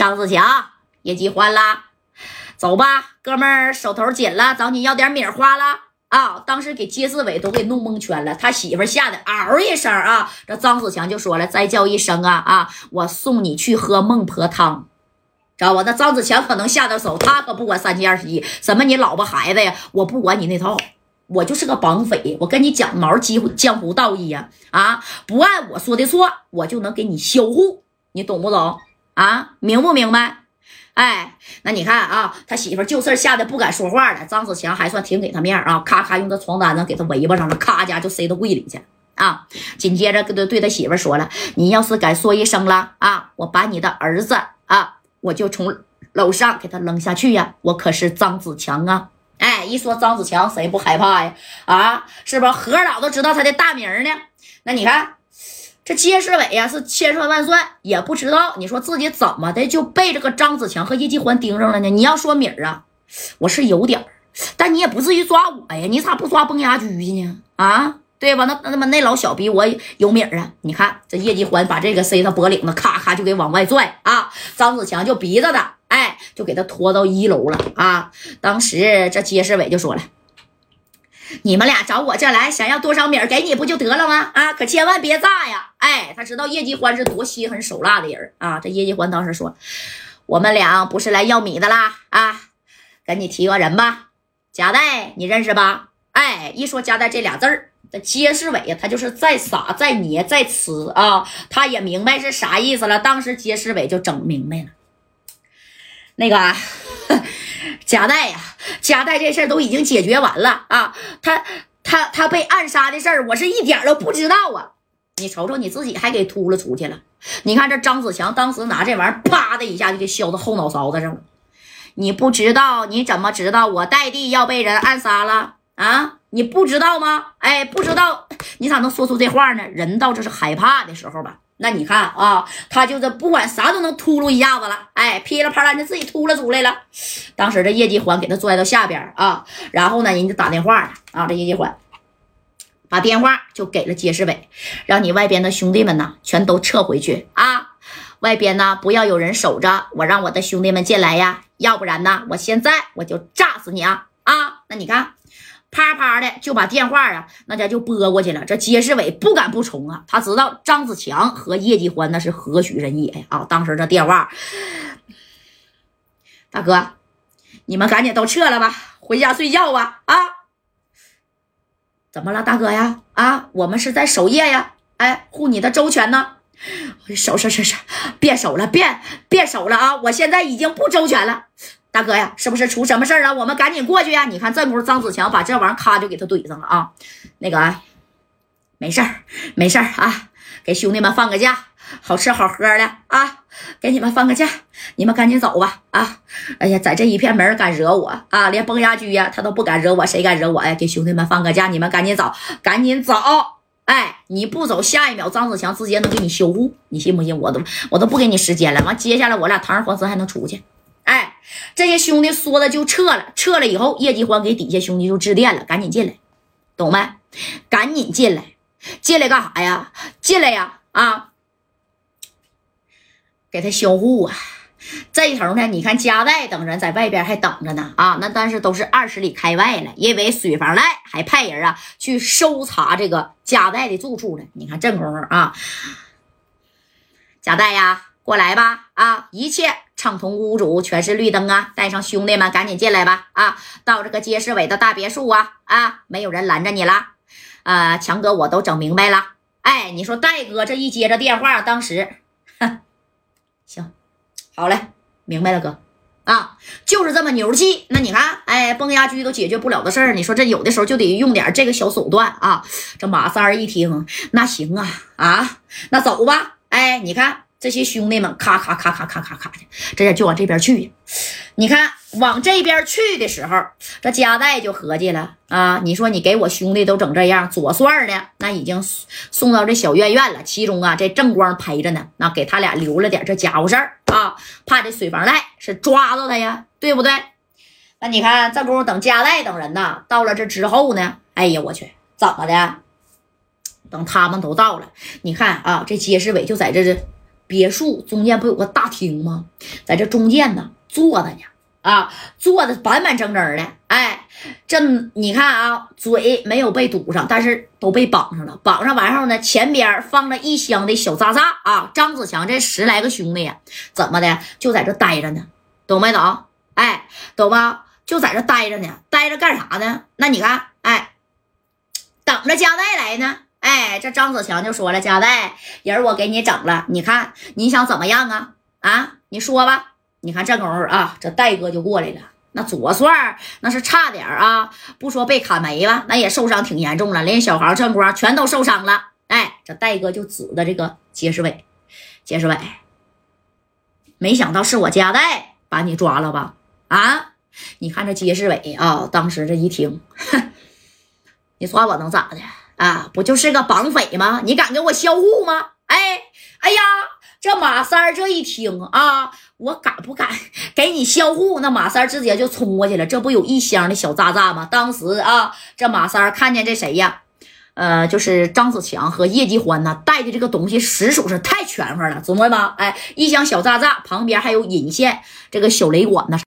张子强，业绩还了，走吧，哥们儿，手头紧了，找你要点米花了啊！当时给街市委都给弄蒙圈了，他媳妇吓得嗷一声啊！这张子强就说了：“再叫一声啊啊，我送你去喝孟婆汤。”知道吧？那张子强可能下得手，他可不管三七二十一，什么你老婆孩子呀，我不管你那套，我就是个绑匪，我跟你讲毛江湖江湖道义呀！啊，不按我说的做，我就能给你销户，你懂不懂啊？明不明白？哎，那你看啊，他媳妇就事吓得不敢说话了。张子强还算挺给他面啊，咔咔用这床单子给他围巴上了，咔家就塞到柜里去啊。紧接着跟他对他媳妇说了：“你要是敢说一声了啊，我把你的儿子啊。”我就从楼上给他扔下去呀！我可是张子强啊！哎，一说张子强，谁不害怕呀？啊，是不是？何老都知道他的大名呢？那你看，这街市委呀，是千算万算也不知道，你说自己怎么的就被这个张子强和叶继欢盯上了呢？你要说米儿啊，我是有点儿，但你也不至于抓我呀！你咋不抓崩牙驹去呢？啊？对吧？那那么那老小比我有米儿啊！你看这叶继欢把这个塞他脖领子，咔咔就给往外拽啊！张子强就逼着他，哎，就给他拖到一楼了啊！当时这街市委就说了：“你们俩找我这来，想要多少米儿给你不就得了吗？啊，可千万别炸呀！哎，他知道叶继欢是多心狠手辣的人啊！这叶继欢当时说：我们俩不是来要米的啦啊！跟你提个人吧，贾代，你认识吧？哎，一说贾代这俩字儿。”这街市委呀，他就是再傻再捏再痴啊，他也明白是啥意思了。当时街市委就整明白了，那个夹带呀，夹带这事儿都已经解决完了啊，他他他被暗杀的事儿，我是一点都不知道啊。你瞅瞅你自己还给秃了出去了。你看这张子强当时拿这玩意儿，啪的一下就给削到后脑勺子上了。你不知道，你怎么知道我代弟要被人暗杀了啊？你不知道吗？哎，不知道，你咋能说出这话呢？人到这是害怕的时候吧？那你看啊，他就是不管啥都能秃噜一下子了，哎，噼里啪啦就自己秃噜出来了。当时这叶继欢给他拽到下边啊，然后呢，人家打电话了啊，这叶继欢把电话就给了街市委，让你外边的兄弟们呢全都撤回去啊，外边呢不要有人守着，我让我的兄弟们进来呀，要不然呢，我现在我就炸死你啊啊！那你看。啪啪的就把电话啊，那家就拨过去了。这街市委不敢不从啊，他知道张子强和叶继欢那是何许人也啊！当时这电话，大哥，你们赶紧都撤了吧，回家睡觉吧啊！怎么了，大哥呀？啊，我们是在守夜呀，哎，护你的周全呢。守守守守，别守了，别别守了啊！我现在已经不周全了。大哥呀，是不是出什么事儿了？我们赶紧过去呀！你看这功夫，张子强把这玩意儿咔就给他怼上了啊！那个，没事儿，没事儿啊，给兄弟们放个假，好吃好喝的啊！给你们放个假，你们赶紧走吧啊！哎呀，在这一片没人敢惹我啊，连崩牙驹呀他都不敢惹我，谁敢惹我呀？给兄弟们放个假，你们赶紧走，赶紧走！哎，你不走，下一秒张子强直接能给你修护，你信不信？我都我都不给你时间了，完接下来我俩堂而皇之还能出去。哎，这些兄弟说的就撤了，撤了以后，叶继欢给底下兄弟就致电了，赶紧进来，懂没？赶紧进来，进来干啥呀？进来呀！啊，给他销户啊！这一头呢，你看加代等人在外边还等着呢啊，那但是都是二十里开外了，因为水房赖还派人啊去搜查这个加代的住处呢。你看这功夫啊，加代呀，过来吧！啊，一切。畅通无阻，全是绿灯啊！带上兄弟们，赶紧进来吧！啊，到这个街市委的大别墅啊！啊，没有人拦着你了。啊，强哥，我都整明白了。哎，你说戴哥这一接着电话，当时，行，好嘞，明白了，哥。啊，就是这么牛气。那你看，哎，崩牙驹都解决不了的事儿，你说这有的时候就得用点这个小手段啊。这马三一听，那行啊，啊，那走吧。哎，你看。这些兄弟们咔咔咔咔咔咔咔的，这下就往这边去。你看，往这边去的时候，这加代就合计了啊！你说你给我兄弟都整这样，左帅呢，那已经送到这小院院了。其中啊，这正光陪着呢，那给他俩留了点这家伙事儿啊，怕这水房赖是抓到他呀，对不对？那你看这功夫等加代等人呢，到了这之后呢，哎呀，我去，怎么的？等他们都到了，你看啊，这街市委就在这这。别墅中间不有个大厅吗？在这中间呢，坐着呢，啊，坐的板板正正的。哎，这你看啊，嘴没有被堵上，但是都被绑上了。绑上完后呢，前边放着一箱的小渣渣啊。张子强这十来个兄弟呀，怎么的就在这待着呢？懂没懂？哎，懂吧？就在这待着呢，待着干啥呢？那你看，哎，等着加代来呢。哎，这张子强就说了：“加代，人我给你整了，你看你想怎么样啊？啊，你说吧。你看这功夫啊，这戴哥就过来了。那左帅那是差点啊，不说被砍没了，那也受伤挺严重了，连小航、正光全都受伤了。哎，这戴哥就指着这个杰世伟，杰世伟，没想到是我加代把你抓了吧？啊，你看这杰世伟啊，当时这一听，哼，你抓我能咋的？”啊，不就是个绑匪吗？你敢给我销户吗？哎，哎呀，这马三儿这一听啊，我敢不敢给你销户？那马三儿直接就冲过去了。这不有一箱的小渣渣吗？当时啊，这马三儿看见这谁呀？呃，就是张子强和叶继欢呢，带的这个东西实属是太全乎了，懂吗？哎，一箱小渣渣旁边还有引线，这个小雷管呢。